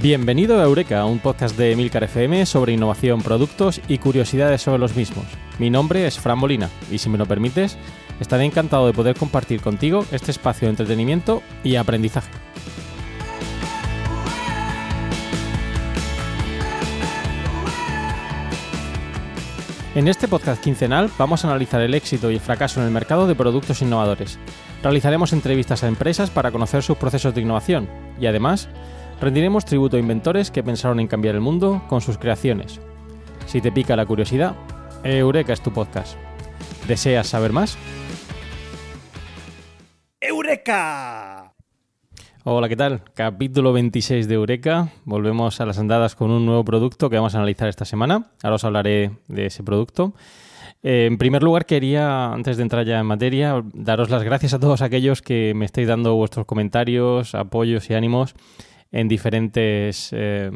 Bienvenido a Eureka, un podcast de Milcar FM sobre innovación, productos y curiosidades sobre los mismos. Mi nombre es Fran Molina y si me lo permites, estaré encantado de poder compartir contigo este espacio de entretenimiento y aprendizaje. En este podcast quincenal vamos a analizar el éxito y el fracaso en el mercado de productos innovadores. Realizaremos entrevistas a empresas para conocer sus procesos de innovación y además rendiremos tributo a inventores que pensaron en cambiar el mundo con sus creaciones. Si te pica la curiosidad, Eureka es tu podcast. ¿Deseas saber más? ¡Eureka! Hola, ¿qué tal? Capítulo 26 de Eureka. Volvemos a las andadas con un nuevo producto que vamos a analizar esta semana. Ahora os hablaré de ese producto. Eh, en primer lugar, quería, antes de entrar ya en materia, daros las gracias a todos aquellos que me estáis dando vuestros comentarios, apoyos y ánimos en diferentes eh,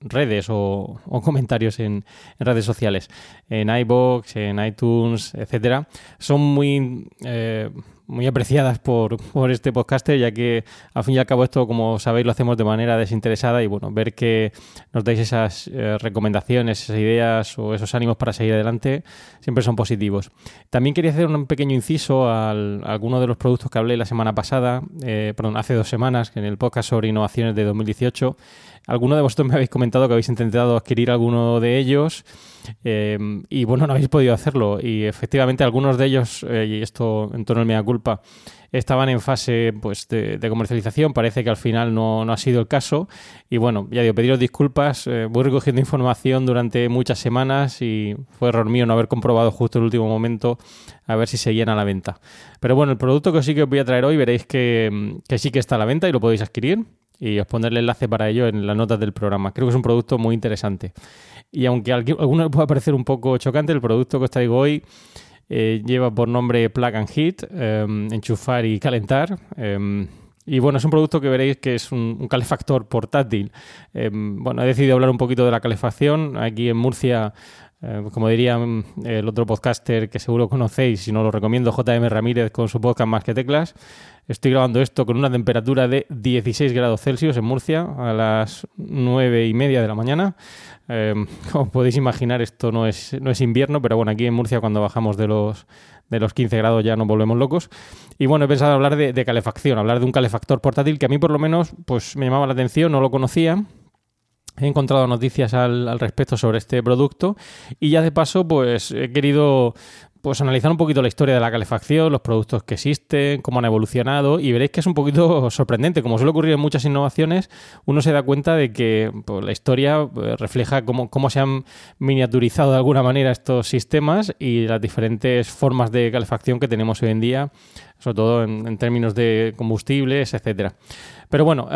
redes o, comentarios en, redes sociales, en iBox, en iTunes, etcétera, son muy eh, muy apreciadas por, por, este podcaster, ya que al fin y al cabo esto, como sabéis, lo hacemos de manera desinteresada y bueno, ver que nos dais esas eh, recomendaciones, esas ideas o esos ánimos para seguir adelante siempre son positivos. También quería hacer un pequeño inciso a alguno de los productos que hablé la semana pasada, eh, perdón, hace dos semanas, en el podcast sobre innovaciones de 2018. Alguno de vosotros me habéis comentado que habéis intentado adquirir alguno de ellos eh, y bueno, no habéis podido hacerlo. Y efectivamente algunos de ellos, eh, y esto en torno a mi culpa, estaban en fase pues, de, comercialización. Parece que al final no, ha sido el caso. Y bueno, ya digo, pediros disculpas. Eh, voy recogiendo información durante muchas semanas y fue error mío no haber comprobado justo el último momento a ver si seguían a la venta. Pero bueno, el producto que sí que os voy a traer hoy veréis que, que sí que está a la venta y lo podéis adquirir y os pondré el enlace para ello en las notas del programa. Creo que es un producto muy interesante. Y aunque a alguno le pueda parecer un poco chocante, el producto que os traigo hoy eh, lleva por nombre Plug and Heat, em, enchufar y calentar. Em, y bueno, es un producto que veréis que es un, calefactor portátil. Em, bueno, he decidido hablar un poquito de la calefacción. Aquí en Murcia como diría el otro podcaster que seguro conocéis, si no lo recomiendo, JM Ramírez con su podcast Más que Teclas, Estoy grabando esto con una temperatura de 16 grados Celsius en Murcia a las 9 y media de la mañana. Em, como podéis imaginar, esto no es, no es invierno, pero bueno, aquí en Murcia cuando bajamos de los, de los 15 grados ya nos volvemos locos. Y bueno, he pensado hablar de, calefacción, hablar de un calefactor portátil que a mí por lo menos pues me llamaba la atención, no lo conocía. He encontrado noticias al, respecto sobre este producto y ya de paso pues he querido pues analizar un poquito la historia de la calefacción, los productos que existen, cómo han evolucionado y veréis que es un poquito sorprendente. Como suele ocurrir en muchas innovaciones, uno se da cuenta de que pues, la historia pues, refleja cómo, cómo, se han miniaturizado de alguna manera estos sistemas y las diferentes formas de calefacción que tenemos hoy en día sobre todo en, términos de combustibles, etcétera. Pero bueno,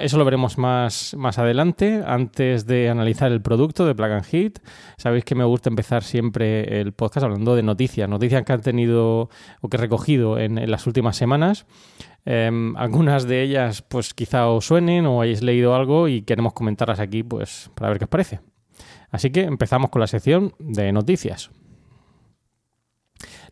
eso lo veremos más, más adelante. Antes de analizar el producto de Plug and Heat, sabéis que me gusta empezar siempre el podcast hablando de noticias, noticias que han tenido o que he recogido en, las últimas semanas. Em, algunas de ellas, pues quizá os suenen o hayáis leído algo y queremos comentarlas aquí, pues para ver qué os parece. Así que empezamos con la sección de noticias.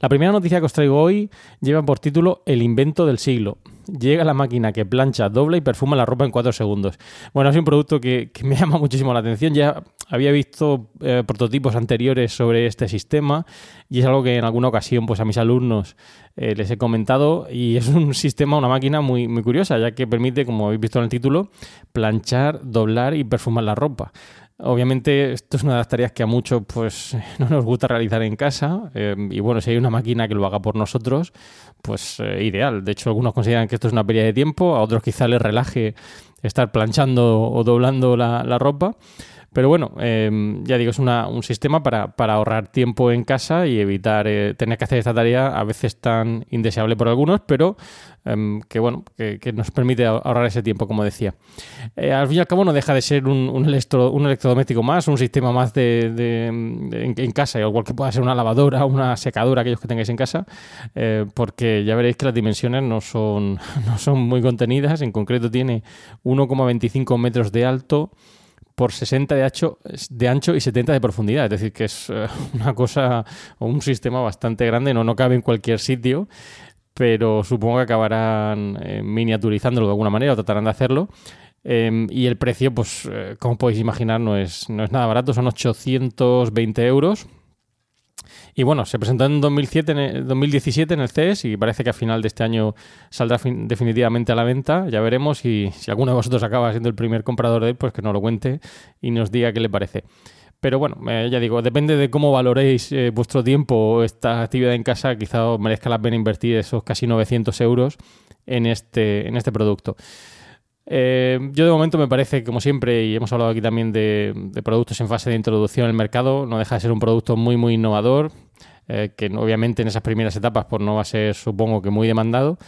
La primera noticia que os traigo hoy lleva por título El invento del siglo. Llega la máquina que plancha, dobla y perfuma la ropa en 4 segundos. Bueno, es un producto que, me llama muchísimo la atención. Ya había visto eh, prototipos anteriores sobre este sistema y es algo que en alguna ocasión pues a mis alumnos eh, les he comentado y es un sistema, una máquina muy, muy curiosa ya que permite, como habéis visto en el título, planchar, doblar y perfumar la ropa. Obviamente esto es una de las tareas que a muchos pues no nos gusta realizar en casa eh, y bueno, si hay una máquina que lo haga por nosotros, pues eh, ideal. De hecho, algunos consideran que esto es una pérdida de tiempo, a otros quizá les relaje estar planchando o doblando la, ropa. Pero bueno, em, ya digo, es un sistema para, ahorrar tiempo en casa y evitar eh, tener que hacer esta tarea a veces tan indeseable por algunos, pero em, que bueno, que, nos permite ahorrar ese tiempo, como decía. Eh, al fin y al cabo no deja de ser un, un, electrodoméstico más, un sistema más de, en, casa, igual que pueda ser una lavadora, una secadora, aquellos que tengáis en casa, eh, porque ya veréis que las dimensiones no son, no son muy contenidas, en concreto tiene 1,25 metros de alto, por 60 de ancho, de ancho y 70 de profundidad. Es decir, que es eh, una cosa un sistema bastante grande, no, no cabe en cualquier sitio, pero supongo que acabarán eh, miniaturizándolo de alguna manera o tratarán de hacerlo. Em, y el precio, pues, eh, como podéis imaginar, no es, no es nada barato, son 820 euros. Y bueno, se presentó en 2007, en 2017 en el CES y parece que a final de este año saldrá definitivamente a la venta. Ya veremos y si alguno de vosotros acaba siendo el primer comprador de él, pues que nos lo cuente y nos diga qué le parece. Pero bueno, eh, ya digo, depende de cómo valoréis eh, vuestro tiempo o esta actividad en casa, quizá os merezca la pena invertir esos casi 900 euros en este, en este producto. Eh, yo de momento me parece, como siempre, y hemos hablado aquí también de, productos en fase de introducción al mercado, no deja de ser un producto muy, muy innovador, que obviamente en esas primeras etapas pues, no va a ser, supongo que, muy demandado.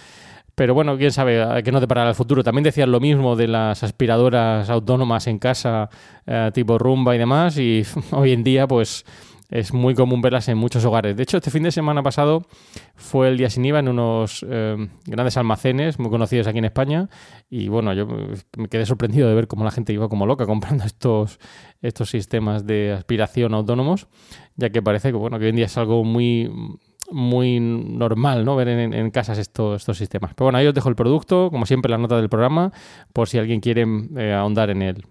Pero bueno, quién sabe qué nos deparará el futuro. También decían lo mismo de las aspiradoras autónomas en casa, eh, tipo rumba y demás, y hoy en día, pues es muy común verlas en muchos hogares. De hecho, este fin de semana pasado fue el día sin IVA en unos eh, grandes almacenes muy conocidos aquí en España. Y bueno, yo me quedé sorprendido de ver cómo la gente iba como loca comprando estos, estos sistemas de aspiración autónomos, ya que parece que, bueno, que hoy en día es algo muy muy normal ¿no? ver en, casas estos, estos sistemas. Pero bueno, ahí os dejo el producto, como siempre, la nota del programa, por si alguien quiere eh, ahondar en él.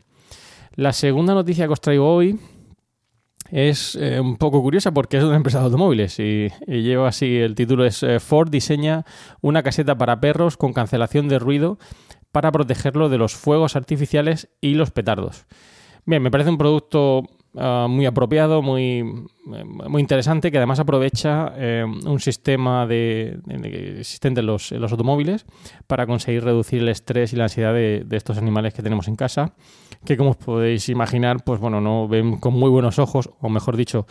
La segunda noticia que os traigo hoy es eh, un poco curiosa porque es de una empresa de automóviles y, lleva así, el título es eh, Ford diseña una caseta para perros con cancelación de ruido para protegerlo de los fuegos artificiales y los petardos. Bien, me parece un producto Ah, muy apropiado, muy, muy interesante, que además aprovecha eh, un sistema de, existente en los, los, automóviles para conseguir reducir el estrés y la ansiedad de, de, estos animales que tenemos en casa, que como os podéis imaginar, pues bueno, no ven con muy buenos ojos, o mejor dicho,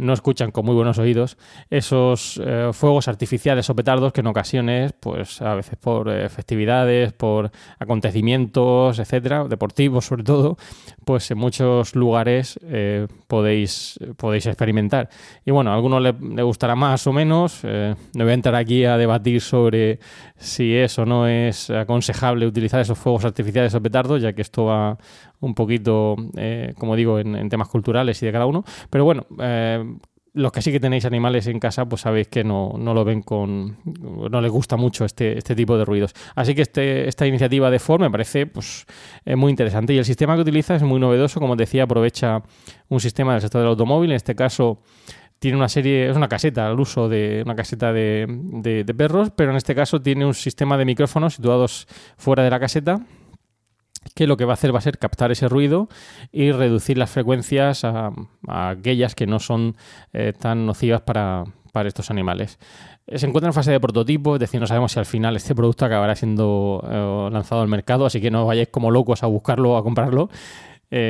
no escuchan con muy buenos oídos esos eh, fuegos artificiales o petardos que en ocasiones, pues a veces por eh, festividades, por acontecimientos, etcétera, deportivos sobre todo, pues en muchos lugares eh, podéis, podéis experimentar. Y bueno, a algunos le, gustará más o menos. no voy a entrar aquí a debatir sobre si es o no es aconsejable utilizar esos fuegos artificiales o petardos, ya que esto va un poquito, eh, como digo, en, temas culturales y de cada uno. Pero bueno, eh, los que sí que tenéis animales en casa, pues sabéis que no, no lo ven con. no les gusta mucho este, este tipo de ruidos. Así que este, esta iniciativa de Ford me parece pues, muy interesante. Y el sistema que utiliza es muy novedoso. Como decía, aprovecha un sistema del sector del automóvil. En este caso, tiene una serie, es una caseta al uso de una caseta de, de, perros, pero en este caso tiene un sistema de micrófonos situados fuera de la caseta que lo que va a hacer va a ser captar ese ruido y reducir las frecuencias a, aquellas que no son eh, tan nocivas para, estos animales. Eh, se encuentra en fase de prototipo, es decir, no sabemos si al final este producto acabará siendo eh, lanzado al mercado, así que no vayáis como locos a buscarlo o a comprarlo.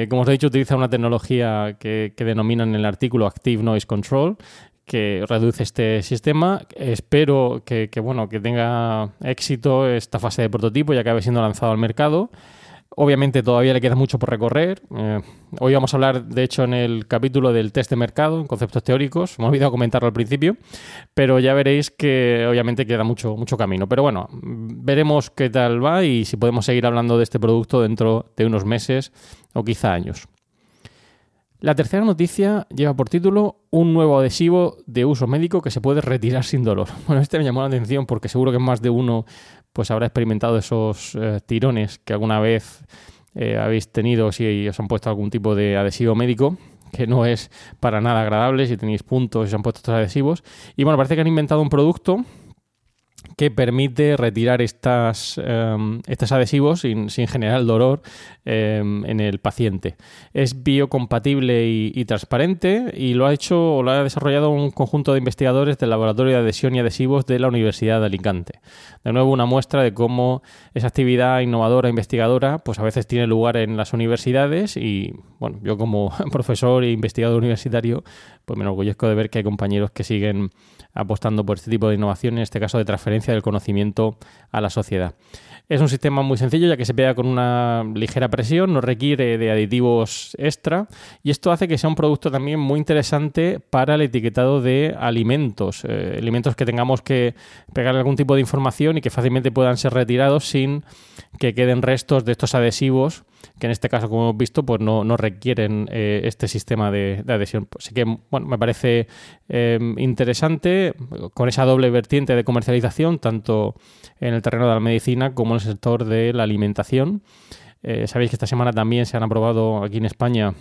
como os he dicho, utiliza una tecnología que, que denominan en el artículo Active Noise Control, que reduce este sistema. Espero que, que, bueno, que tenga éxito esta fase de prototipo y acabe siendo lanzado al mercado. Obviamente todavía le queda mucho por recorrer. Eh, hoy vamos a hablar, de hecho, en el capítulo del test de mercado, en conceptos teóricos. Me he olvidado comentarlo al principio, pero ya veréis que obviamente queda mucho, mucho camino. Pero bueno, veremos qué tal va y si podemos seguir hablando de este producto dentro de unos meses o quizá años. La tercera noticia lleva por título un nuevo adhesivo de uso médico que se puede retirar sin dolor. Bueno, este me llamó la atención porque seguro que más de uno pues habrá experimentado esos eh, tirones que alguna vez eh, habéis tenido si os han puesto algún tipo de adhesivo médico que no es para nada agradable si tenéis puntos y os han puesto estos adhesivos. Y bueno, parece que han inventado un producto que permite retirar estas, em, estos adhesivos sin, generar dolor em, en el paciente. Es biocompatible y, transparente y lo ha hecho o lo ha desarrollado un conjunto de investigadores del Laboratorio de Adhesión y Adhesivos de la Universidad de Alicante. De nuevo, una muestra de cómo esa actividad innovadora, investigadora, pues a veces tiene lugar en las universidades y, bueno, yo como profesor e investigador universitario, pues me enorgullezco de ver que hay compañeros que siguen apostando por este tipo de innovación, en este caso de transferencia del conocimiento a la sociedad. Es un sistema muy sencillo ya que se pega con una ligera presión, no requiere de aditivos extra y esto hace que sea un producto también muy interesante para el etiquetado de alimentos, eh, alimentos que tengamos que pegar algún tipo de información y que fácilmente puedan ser retirados sin que queden restos de estos adhesivos que en este caso, como hemos visto, pues no, requieren eh, este sistema de, adhesión. Así que, bueno, me parece em, interesante con esa doble vertiente de comercialización, tanto en el terreno de la medicina como en el sector de la alimentación. Eh, sabéis que esta semana también se han aprobado aquí en España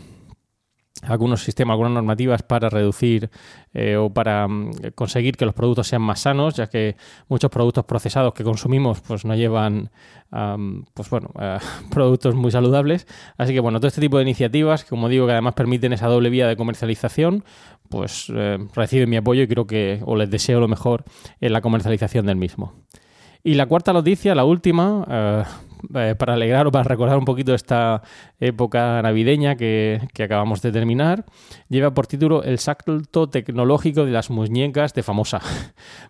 algunos sistemas, algunas normativas para reducir eh, o para mm, conseguir que los productos sean más sanos, ya que muchos productos procesados que consumimos pues no llevan pues bueno, productos muy saludables. Así que bueno, todo este tipo de iniciativas, como digo, que además permiten esa doble vía de comercialización, pues eh, reciben mi apoyo y creo que o les deseo lo mejor en la comercialización del mismo. Y la cuarta noticia, la última, eh, eh, para alegrar o para recordar un poquito esta época navideña que, acabamos de terminar, lleva por título El salto tecnológico de las muñecas de Famosa.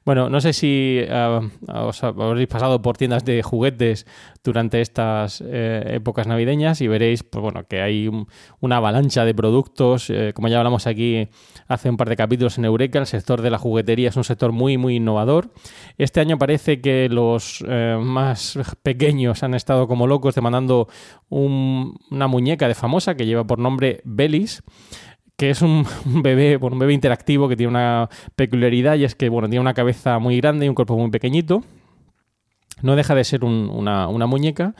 Bueno, no sé si eh, os habréis pasado por tiendas de juguetes durante estas eh, épocas navideñas y veréis pues, bueno, que hay una avalancha de productos. como ya hablamos aquí hace un par de capítulos en Eureka, el sector de la juguetería es un sector muy, muy innovador. Este año parece que los más pequeños han estado como locos demandando una muñeca de famosa que lleva por nombre Belis que es un, bebé, un bebé interactivo que tiene una peculiaridad y es que bueno, tiene una cabeza muy grande y un cuerpo muy pequeñito. No deja de ser una, muñeca,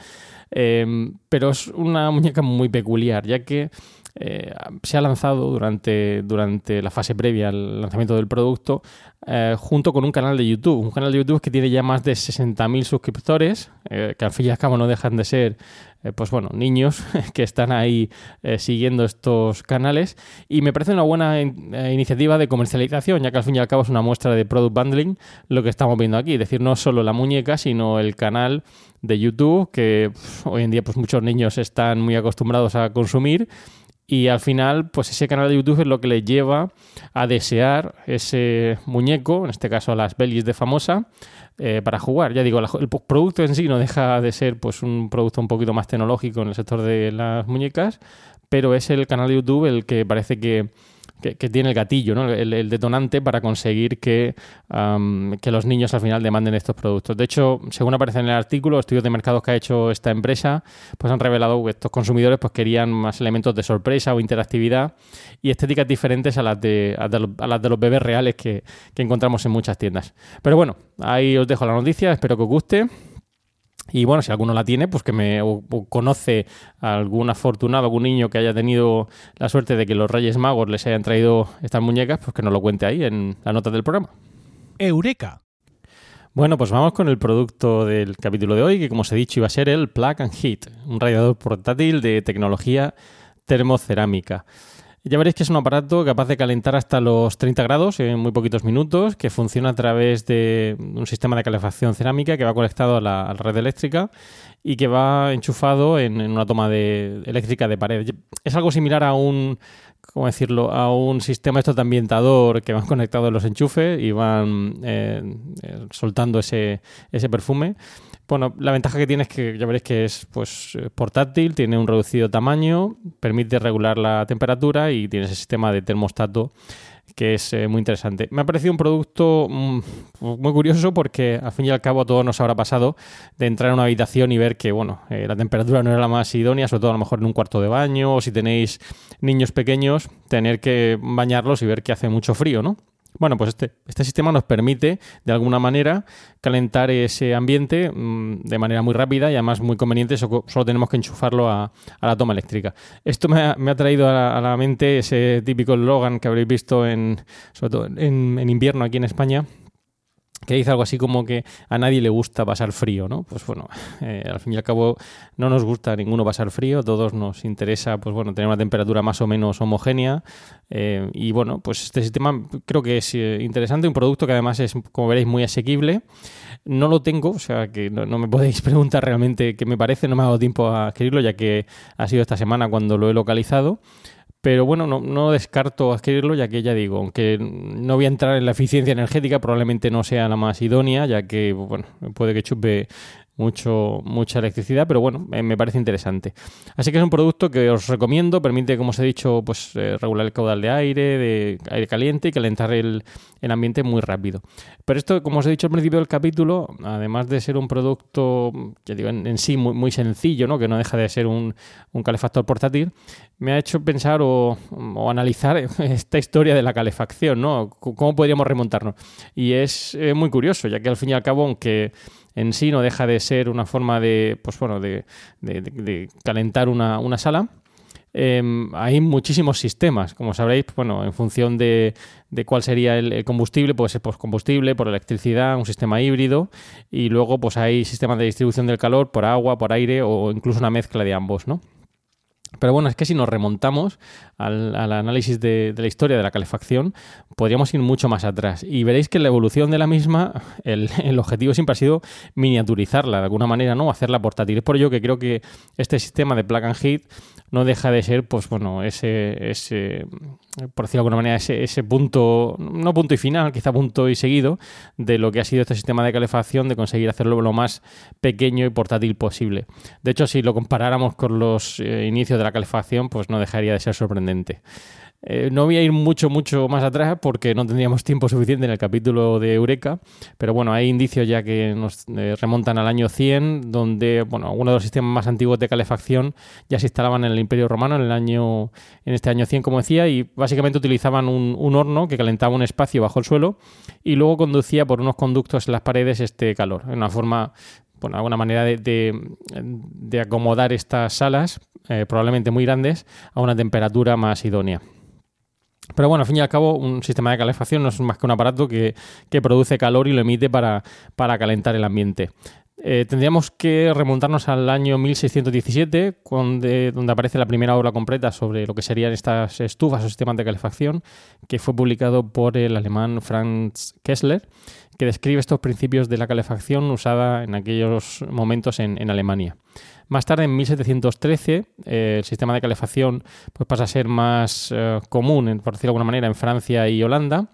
eh, pero es una muñeca muy peculiar, ya que eh, se ha lanzado durante, durante la fase previa al lanzamiento del producto eh, junto con un canal de YouTube. Un canal de YouTube que tiene ya más de 60.000 suscriptores, eh, que al fin y al cabo no dejan de ser pues bueno, niños que están ahí siguiendo estos canales. Y me parece una buena iniciativa de comercialización, ya que al fin y al cabo es una muestra de product bundling lo que estamos viendo aquí, es decir, no solo la muñeca, sino el canal de YouTube que hoy en día pues muchos niños están muy acostumbrados a consumir y al final, pues ese canal de YouTube es lo que le lleva a desear ese muñeco, en este caso las Belis de famosa, eh, para jugar. Ya digo, el producto en sí no deja de ser pues un producto un poquito más tecnológico en el sector de las muñecas, pero es el canal de YouTube el que parece que que, tiene el gatillo, el, detonante para conseguir que, que, los niños al final demanden estos productos. De hecho, según aparece en el artículo, estudios de mercados que ha hecho esta empresa, pues han revelado que estos consumidores pues querían más elementos de sorpresa o interactividad y estéticas diferentes a las de, a las de los bebés reales que, que encontramos en muchas tiendas. Pero bueno, ahí os dejo la noticia, espero que os guste. Y bueno, si alguno la tiene, pues que me conoce a algún afortunado, algún niño que haya tenido la suerte de que los Reyes Magos les hayan traído estas muñecas, pues que nos lo cuente ahí en la nota del programa. Eureka. Bueno, pues vamos con el producto del capítulo de hoy, que como os he dicho iba a ser el Plug and Heat, un radiador portátil de tecnología termocerámica. Ya veréis que es un aparato capaz de calentar hasta los 30 grados en muy poquitos minutos, que funciona a través de un sistema de calefacción cerámica que va conectado a la, red eléctrica y que va enchufado en, una toma de, eléctrica de pared. Es algo similar a un, ¿cómo decirlo?, a un sistema esto de ambientador que van conectados los enchufes y van eh, eh, soltando ese, ese perfume. Bueno, la ventaja que tiene es que ya veréis que es pues eh, portátil, tiene un reducido tamaño, permite regular la temperatura y tiene ese sistema de termostato que es eh, muy interesante. Me ha parecido un producto mm, muy curioso porque al fin y al cabo a todos nos habrá pasado de entrar en una habitación y ver que bueno, eh, la temperatura no era la más idónea, sobre todo a lo mejor en un cuarto de baño o si tenéis niños pequeños, tener que bañarlos y ver que hace mucho frío, ¿no? Bueno, pues este, este sistema nos permite, de alguna manera, calentar ese ambiente mm, de manera muy rápida y además muy conveniente, solo, tenemos que enchufarlo a, la toma eléctrica. Esto me ha, traído a la, mente ese típico Logan que habréis visto en, sobre todo en invierno aquí en España, que dice algo así como que a nadie le gusta pasar frío, ¿no? Pues bueno, eh, al fin y al cabo no nos gusta a ninguno pasar frío, a todos nos interesa, pues bueno, tener una temperatura más o menos homogénea eh, y bueno, pues este sistema creo que es eh, interesante, un producto que además es, como veréis, muy asequible. No lo tengo, o sea que no, me podéis preguntar realmente qué me parece, no me ha dado tiempo a adquirirlo ya que ha sido esta semana cuando lo he localizado. Pero bueno, no, descarto adquirirlo, ya que ya digo, aunque no voy a entrar en la eficiencia energética, probablemente no sea la más idónea, ya que bueno, puede que chupe mucho, mucha electricidad, pero bueno, me parece interesante. Así que es un producto que os recomiendo, permite, como os he dicho, pues eh, regular el caudal de aire, de aire caliente y calentar el, ambiente muy rápido. Pero esto, como os he dicho al principio del capítulo, además de ser un producto, ya digo, en, sí muy, muy, sencillo, ¿no? que no deja de ser un, calefactor portátil, me ha hecho pensar o, analizar esta historia de la calefacción, ¿no? ¿Cómo podríamos remontarnos? Y es muy curioso, ya que al fin y al cabo, aunque en sí no deja de ser una forma de, pues bueno, de, calentar una, sala. Em, hay muchísimos sistemas, como sabréis, bueno, en función de, cuál sería el, combustible, puede ser por combustible, por electricidad, un sistema híbrido, y luego pues hay sistemas de distribución del calor por agua, por aire o incluso una mezcla de ambos, ¿no? Pero bueno, es que si nos remontamos al, análisis de, la historia de la calefacción, podríamos ir mucho más atrás. Y veréis que la evolución de la misma, el, objetivo siempre ha sido miniaturizarla de alguna manera, ¿no? Hacerla portátil. Es por ello que creo que este sistema de plug and heat no deja de ser, pues bueno, ese, ese por decirlo de alguna manera, ese, ese punto, no punto y final, quizá punto y seguido, de lo que ha sido este sistema de calefacción, de conseguir hacerlo lo más pequeño y portátil posible. De hecho, si lo comparáramos con los eh, inicios de la calefacción, pues no dejaría de ser sorprendente. Eh, no voy a ir mucho, mucho más atrás porque no tendríamos tiempo suficiente en el capítulo de Eureka, pero bueno, hay indicios ya que nos eh, remontan al año 100, donde, bueno, algunos de los sistemas más antiguos de calefacción ya se instalaban en el Imperio Romano en el año, en este año 100, como decía, y básicamente utilizaban un, horno que calentaba un espacio bajo el suelo y luego conducía por unos conductos en las paredes este calor, en una forma bueno, alguna manera de, acomodar estas salas, eh, probablemente muy grandes, a una temperatura más idónea. Pero bueno, al fin y al cabo, un sistema de calefacción no es más que un aparato que, produce calor y lo emite para, calentar el ambiente. Eh, tendríamos que remontarnos al año 1617, donde, donde, aparece la primera obra completa sobre lo que serían estas estufas o sistemas de calefacción, que fue publicado por el alemán Franz Kessler, que describe estos principios de la calefacción usada en aquellos momentos en Alemania. Más tarde, en 1713, eh, el sistema de calefacción pues, pasa a ser más eh, común, por decirlo de alguna manera, en Francia y Holanda.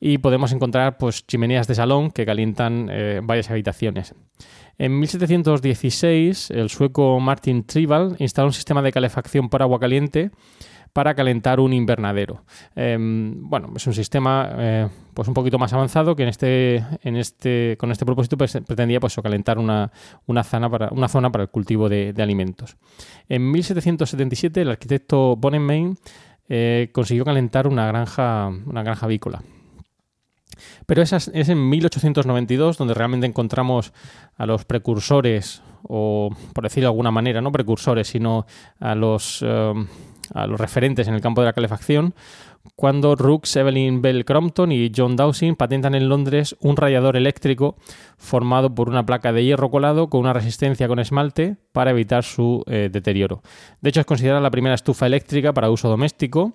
Y podemos encontrar pues, chimeneas de salón que calientan eh, varias habitaciones. En 1716, el sueco Martin Trival instaló un sistema de calefacción por agua caliente para calentar un invernadero. Em, bueno, es un sistema eh, pues un poquito más avanzado que en este, en este, con este propósito pues, pretendía pues, calentar una, zona para, una zona para el cultivo de, alimentos. En 1777 el arquitecto Bonnenmain eh, consiguió calentar una granja, una granja avícola. Pero es, es en 1892 donde realmente encontramos a los precursores, o por decirlo de alguna manera, no precursores, sino a los... Em, a los referentes en el campo de la calefacción, cuando Rooks, Evelyn Bell Crompton y John Dowsing patentan en Londres un radiador eléctrico formado por una placa de hierro colado con una resistencia con esmalte para evitar su eh, deterioro. De hecho, es considerada la primera estufa eléctrica para uso doméstico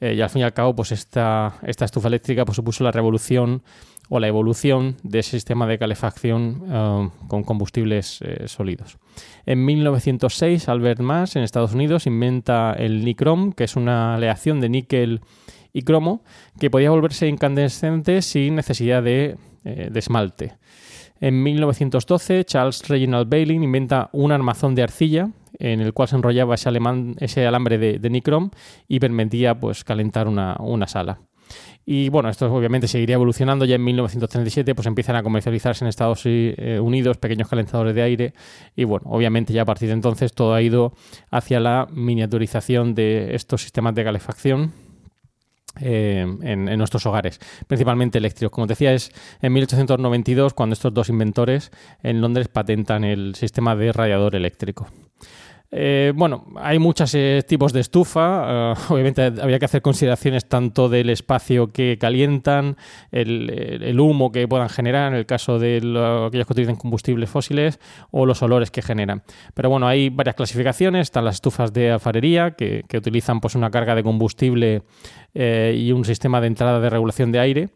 eh, y al fin y al cabo, pues esta, esta estufa eléctrica pues, supuso la revolución o la evolución de ese sistema de calefacción eh, con combustibles sólidos. En 1906, Albert Mass en Estados Unidos inventa el nicrom, que es una aleación de níquel y cromo que podía volverse incandescente sin necesidad de, eh, esmalte. En 1912, Charles Reginald Bailey inventa un armazón de arcilla en el cual se enrollaba ese, ese alambre de, de nicrom y permitía pues, calentar una sala. Y bueno, esto obviamente seguiría evolucionando. Ya en 1937 pues empiezan a comercializarse en Estados eh, Unidos pequeños calentadores de aire. Y bueno, obviamente ya a partir de entonces todo ha ido hacia la miniaturización de estos sistemas de calefacción. Eh, en, en, nuestros hogares, principalmente eléctricos. Como decía, es en 1892 cuando estos dos inventores en Londres patentan el sistema de radiador eléctrico. Eh, bueno, hay muchos eh, tipos de estufa. Eh, obviamente habría que hacer consideraciones tanto del espacio que calientan, el, humo que puedan generar en el caso de aquellos que utilizan combustibles fósiles o los olores que generan. Pero bueno, hay varias clasificaciones. Están las estufas de alfarería que, utilizan pues, una carga de combustible y un sistema de entrada de regulación de aire.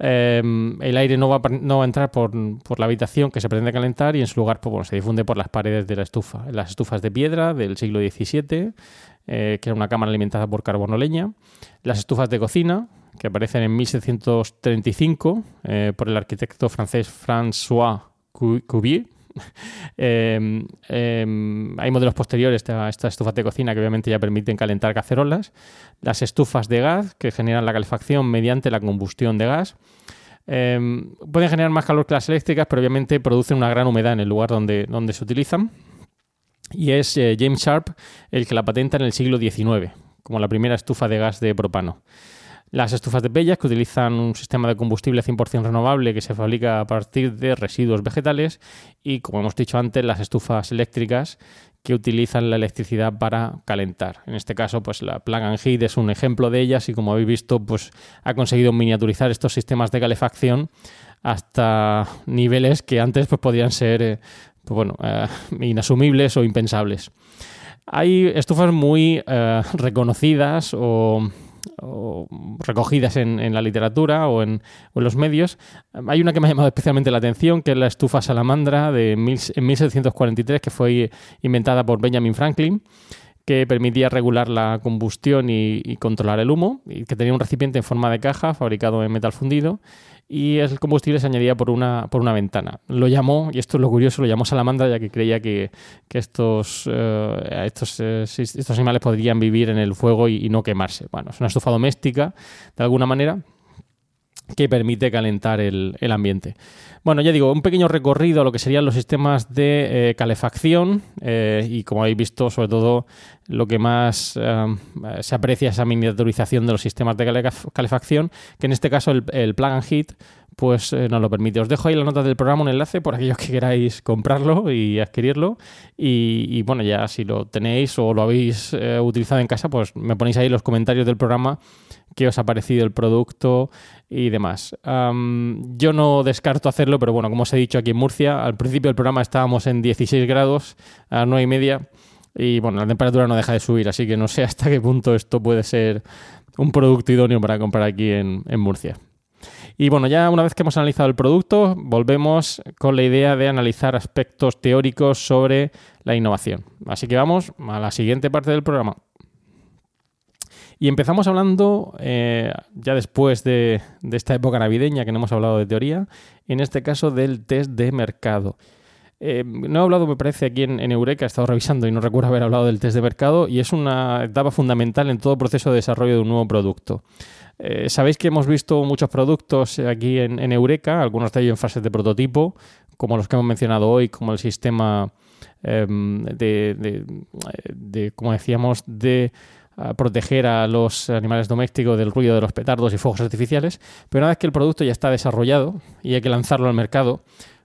Em, el aire no va, no a entrar por, la habitación que se pretende calentar y en su lugar pues, se difunde por las paredes de la estufa. Las estufas de piedra del siglo XVII, eh, que era una cámara alimentada por carbono leña. Las estufas de cocina, que aparecen en 1735 eh, por el arquitecto francés François Cuvier. Em, em, hay modelos posteriores a estas estufas de cocina que obviamente ya permiten calentar cacerolas. Las estufas de gas que generan la calefacción mediante la combustión de gas. Em, pueden generar más calor que las eléctricas, pero obviamente producen una gran humedad en el lugar donde, donde se utilizan. Y es eh, James Sharp el que la patenta en el siglo XIX, como la primera estufa de gas de propano. Las estufas de Bellas, que utilizan un sistema de combustible 100% renovable que se fabrica a partir de residuos vegetales. Y, como hemos dicho antes, las estufas eléctricas que utilizan la electricidad para calentar. En este caso, pues la Plug and Heat es un ejemplo de ellas y como habéis visto, pues ha conseguido miniaturizar estos sistemas de calefacción hasta niveles que antes pues, podían ser eh, pues, bueno, eh, inasumibles o impensables. Hay estufas muy eh, reconocidas o, recogidas en, la literatura o en, los medios. Hay una que me ha llamado especialmente la atención, que es la estufa salamandra de en 1743, que fue inventada por Benjamin Franklin que permitía regular la combustión y, y, controlar el humo, y que tenía un recipiente en forma de caja fabricado en metal fundido y el combustible se añadía por una, por una ventana. Lo llamó, y esto es lo curioso, lo llamó salamandra ya que creía que, estos, eh, estos, eh, estos, animales podrían vivir en el fuego y, no quemarse. Bueno, es una estufa doméstica, de alguna manera, que permite calentar el, ambiente. Bueno, ya digo, un pequeño recorrido a lo que serían los sistemas de eh, calefacción y como habéis visto, sobre todo lo que más se aprecia es esa miniaturización de los sistemas de calefacción, que en este caso el, el Plug and Heat pues eh, nos lo permite. Os dejo ahí en la nota del programa un enlace por aquellos que queráis comprarlo y adquirirlo. Y, bueno, ya si lo tenéis o lo habéis eh, utilizado en casa, pues me ponéis ahí los comentarios del programa qué os ha parecido el producto y demás. yo no descarto hacerlo, pero bueno, como os he dicho aquí en Murcia, al principio del programa estábamos en 16 grados a 9 y media. Y bueno, la temperatura no deja de subir, así que no sé hasta qué punto esto puede ser un producto idóneo para comprar aquí en Murcia. Y bueno, ya una vez que hemos analizado el producto, volvemos con la idea de analizar aspectos teóricos sobre la innovación. Así que vamos a la siguiente parte del programa. Y empezamos hablando, eh, ya después de, esta época navideña que no hemos hablado de teoría, en este caso del test de mercado. Eh, no he hablado, me parece, aquí en, en, Eureka, he estado revisando y no recuerdo haber hablado del test de mercado y es una etapa fundamental en todo proceso de desarrollo de un nuevo producto. Eh, sabéis que hemos visto muchos productos aquí en, Eureka, algunos de ellos en fases de prototipo, como los que hemos mencionado hoy, como el sistema em, de, como decíamos, de ah, proteger a los animales domésticos del ruido de los petardos y fuegos artificiales, pero una vez que el producto ya está desarrollado y hay que lanzarlo al mercado,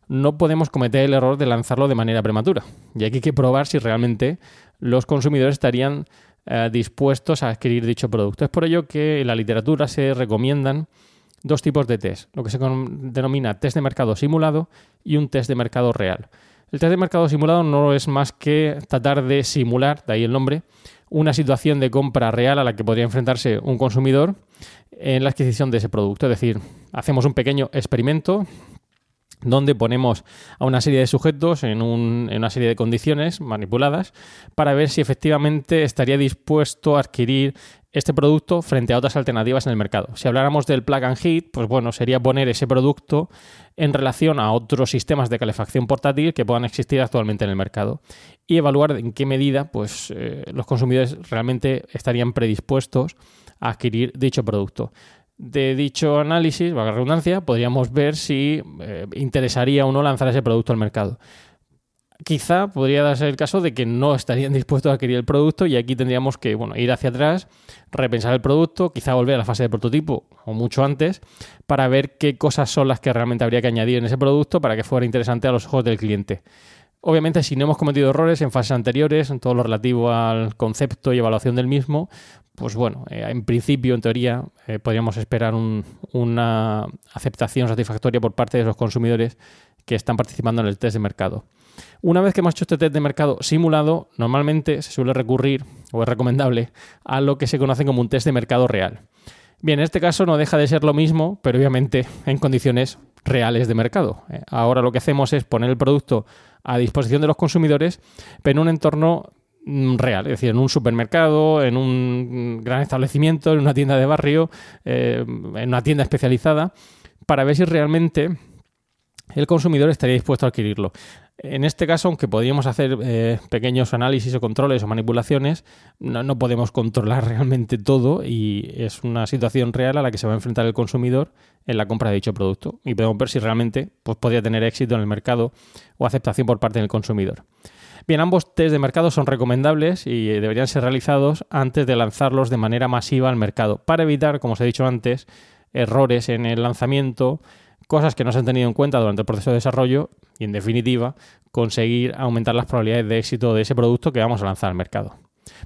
no podemos cometer el error de lanzarlo de manera prematura. Y aquí hay que probar si realmente los consumidores estarían eh, dispuestos a adquirir dicho producto. Es por ello que en la literatura se recomiendan dos tipos de test, lo que se denomina test de mercado simulado y un test de mercado real. El test de mercado simulado no es más que tratar de simular, de ahí el nombre, una situación de compra real a la que podría enfrentarse un consumidor en la adquisición de ese producto. Es decir, hacemos un pequeño experimento donde ponemos a una serie de sujetos en, una serie de condiciones manipuladas para ver si efectivamente estaría dispuesto a adquirir este producto frente a otras alternativas en el mercado. Si habláramos del plug and heat, pues bueno, sería poner ese producto en relación a otros sistemas de calefacción portátil que puedan existir actualmente en el mercado y evaluar en qué medida pues, eh, los consumidores realmente estarían predispuestos a adquirir dicho producto de dicho análisis, valga redundancia, podríamos ver si eh, interesaría o no lanzar ese producto al mercado. Quizá podría darse el caso de que no estarían dispuestos a adquirir el producto y aquí tendríamos que bueno, ir hacia atrás, repensar el producto, quizá volver a la fase de prototipo o mucho antes para ver qué cosas son las que realmente habría que añadir en ese producto para que fuera interesante a los ojos del cliente. Obviamente, si no hemos cometido errores en fases anteriores, en todo lo relativo al concepto y evaluación del mismo, pues bueno, eh, en principio, en teoría, eh, podríamos esperar una aceptación satisfactoria por parte de los consumidores que están participando en el test de mercado. Una vez que hemos hecho este test de mercado simulado, normalmente se suele recurrir, o es recomendable, a lo que se conoce como un test de mercado real. Bien, en este caso no deja de ser lo mismo, pero obviamente en condiciones reales de mercado. Eh, ahora lo que hacemos es poner el producto a disposición de los consumidores, pero en un entorno mm, real, es decir, en un supermercado, en un gran establecimiento, en una tienda de barrio, eh, en una tienda especializada, para ver si realmente el consumidor estaría dispuesto a adquirirlo. En este caso, aunque podríamos hacer eh, pequeños análisis o controles o manipulaciones, no, podemos controlar realmente todo y es una situación real a la que se va a enfrentar el consumidor en la compra de dicho producto. Y podemos ver si realmente pues, podría tener éxito en el mercado o aceptación por parte del consumidor. Bien, ambos test de mercado son recomendables y deberían ser realizados antes de lanzarlos de manera masiva al mercado, para evitar, como os he dicho antes, errores en el lanzamiento, cosas que no se han tenido en cuenta durante el proceso de desarrollo y, en definitiva, conseguir aumentar las probabilidades de éxito de ese producto que vamos a lanzar al mercado.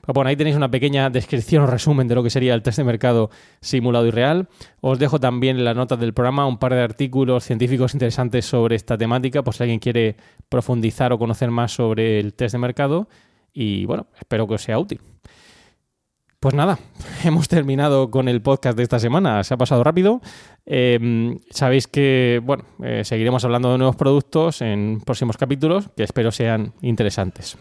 Pues bueno, ahí tenéis una pequeña descripción o resumen de lo que sería el test de mercado simulado y real. Os dejo también en las notas del programa un par de artículos científicos interesantes sobre esta temática, por si alguien quiere profundizar o conocer más sobre el test de mercado. Y bueno, espero que os sea útil. Pues nada, hemos terminado con el podcast de esta semana. Se ha pasado rápido. Eh, sabéis que, bueno, eh, seguiremos hablando de nuevos productos en próximos capítulos que espero sean interesantes.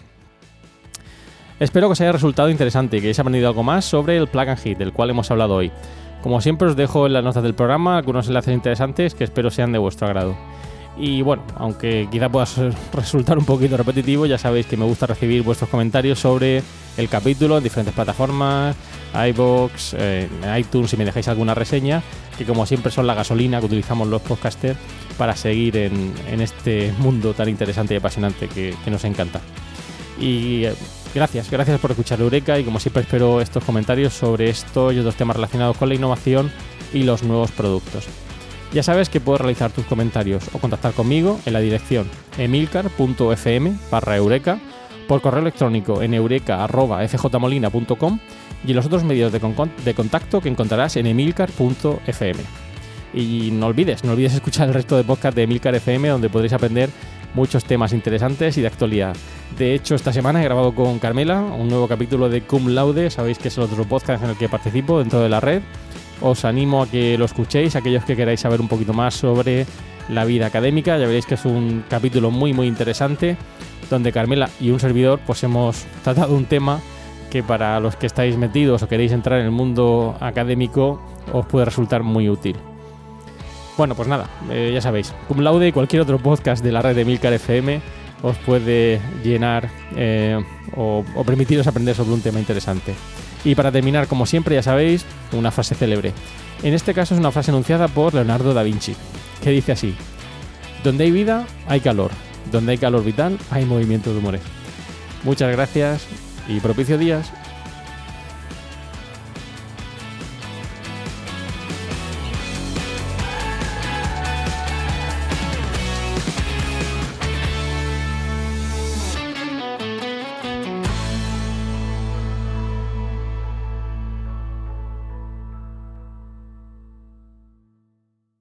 Espero que os haya resultado interesante y que hayáis aprendido algo más sobre el plug and hit del cual hemos hablado hoy. Como siempre os dejo en las notas del programa algunos enlaces interesantes que espero sean de vuestro agrado. Y bueno, aunque quizá pueda resultar un poquito repetitivo, ya sabéis que me gusta recibir vuestros comentarios sobre el capítulo en diferentes plataformas, iBox, eh, iTunes, si me dejáis alguna reseña, que como siempre son la gasolina que utilizamos los podcasters para seguir en, este mundo tan interesante y apasionante que, nos encanta. Y eh, gracias, gracias por escuchar Eureka y como siempre espero estos comentarios sobre estos y otros temas relacionados con la innovación y los nuevos productos. Ya sabes que puedes realizar tus comentarios o contactar conmigo en la dirección emilcar.fm barra eureka, por correo electrónico en eureka.fjmolina.com y en los otros medios de, de contacto que encontrarás en emilcar.fm. Y no olvides, no olvides escuchar el resto de podcast de Emilcar FM donde podréis aprender muchos temas interesantes y de actualidad. De hecho, esta semana he grabado con Carmela un nuevo capítulo de Cum Laude, sabéis que es el otro podcast en el que participo dentro de la red os animo a que lo escuchéis, aquellos que queráis saber un poquito más sobre la vida académica. Ya veréis que es un capítulo muy muy interesante donde Carmela y un servidor pues hemos tratado un tema que para los que estáis metidos o queréis entrar en el mundo académico os puede resultar muy útil. Bueno, pues nada, eh, ya sabéis, Cum Laude y cualquier otro podcast de la red de Milcar FM os puede llenar eh, o permitiros aprender sobre un tema interesante. Y para terminar, como siempre, ya sabéis, una frase célebre. En este caso es una frase anunciada por Leonardo da Vinci, que dice así, donde hay vida, hay calor. Donde hay calor vital, hay movimiento de humores. Muchas gracias y propicio días.